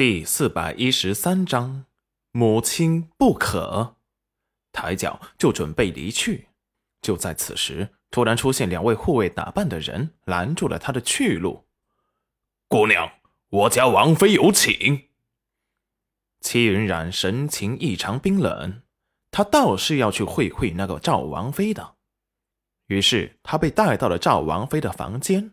第四百一十三章，母亲不可。抬脚就准备离去，就在此时，突然出现两位护卫打扮的人，拦住了他的去路。姑娘，我家王妃有请。戚云染神情异常冰冷，他倒是要去会会那个赵王妃的。于是他被带到了赵王妃的房间，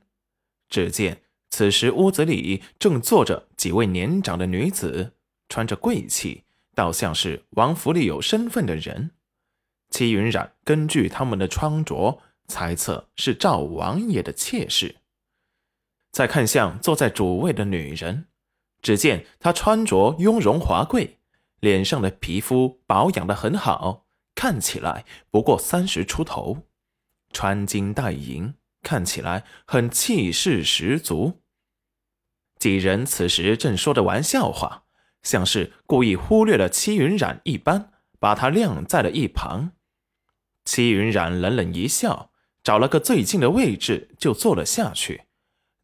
只见。此时屋子里正坐着几位年长的女子，穿着贵气，倒像是王府里有身份的人。戚云染根据他们的穿着猜测是赵王爷的妾室。再看向坐在主位的女人，只见她穿着雍容华贵，脸上的皮肤保养的很好，看起来不过三十出头，穿金戴银。看起来很气势十足。几人此时正说着玩笑话，像是故意忽略了戚云染一般，把他晾在了一旁。戚云染冷冷一笑，找了个最近的位置就坐了下去，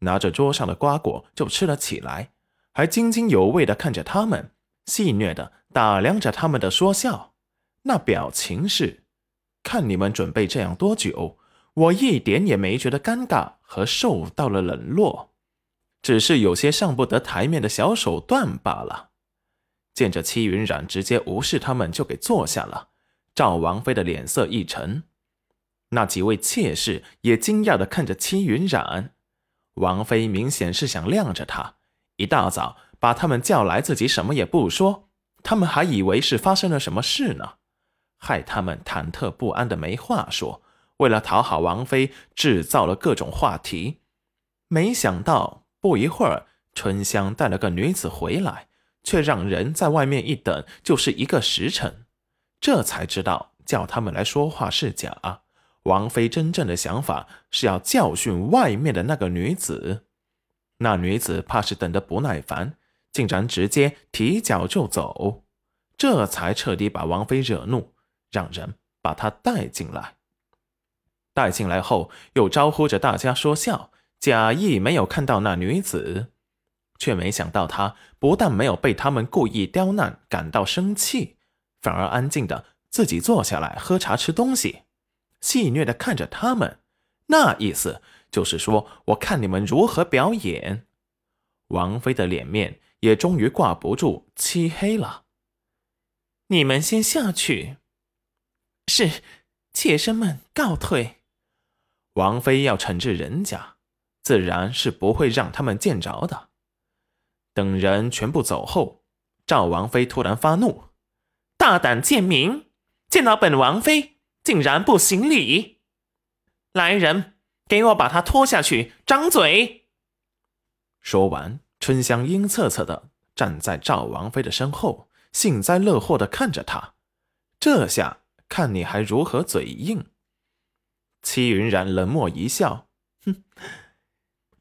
拿着桌上的瓜果就吃了起来，还津津有味的看着他们，戏谑地打量着他们的说笑，那表情是：看你们准备这样多久。我一点也没觉得尴尬和受到了冷落，只是有些上不得台面的小手段罢了。见着戚云染直接无视他们就给坐下了，赵王妃的脸色一沉，那几位妾室也惊讶的看着戚云染。王妃明显是想晾着他，一大早把他们叫来，自己什么也不说，他们还以为是发生了什么事呢，害他们忐忑不安的没话说。为了讨好王妃，制造了各种话题，没想到不一会儿，春香带了个女子回来，却让人在外面一等就是一个时辰，这才知道叫他们来说话是假。王妃真正的想法是要教训外面的那个女子，那女子怕是等得不耐烦，竟然直接提脚就走，这才彻底把王妃惹怒，让人把她带进来。带进来后，又招呼着大家说笑，假意没有看到那女子，却没想到她不但没有被他们故意刁难感到生气，反而安静的自己坐下来喝茶吃东西，戏谑的看着他们，那意思就是说，我看你们如何表演。王妃的脸面也终于挂不住漆黑了，你们先下去。是，妾身们告退。王妃要惩治人家，自然是不会让他们见着的。等人全部走后，赵王妃突然发怒：“大胆贱民，见到本王妃竟然不行礼！来人，给我把她拖下去，张嘴！”说完，春香阴恻恻的站在赵王妃的身后，幸灾乐祸的看着她。这下看你还如何嘴硬！戚云染冷漠一笑，哼，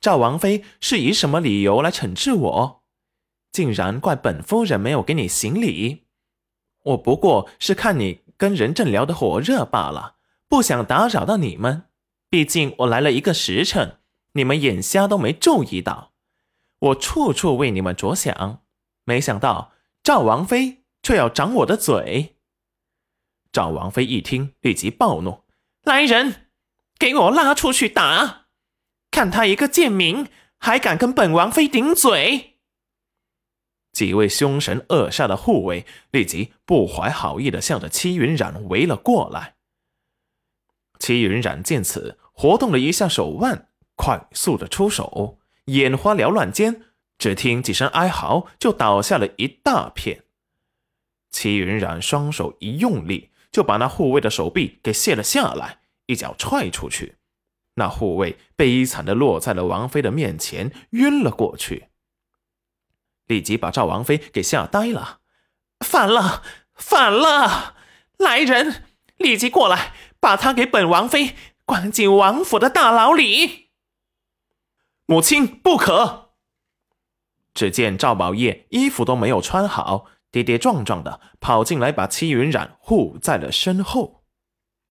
赵王妃是以什么理由来惩治我？竟然怪本夫人没有给你行礼。我不过是看你跟人正聊得火热罢了，不想打扰到你们。毕竟我来了一个时辰，你们眼瞎都没注意到，我处处为你们着想，没想到赵王妃却要掌我的嘴。赵王妃一听，立即暴怒：“来人！”给我拉出去打！看他一个贱民，还敢跟本王妃顶嘴！几位凶神恶煞的护卫立即不怀好意的向着戚云染围了过来。戚云染见此，活动了一下手腕，快速的出手，眼花缭乱间，只听几声哀嚎，就倒下了一大片。戚云染双手一用力，就把那护卫的手臂给卸了下来。一脚踹出去，那护卫悲惨的落在了王妃的面前，晕了过去。立即把赵王妃给吓呆了，反了，反了！来人，立即过来，把他给本王妃关进王府的大牢里。母亲不可！只见赵宝业衣服都没有穿好，跌跌撞撞的跑进来，把戚云染护在了身后。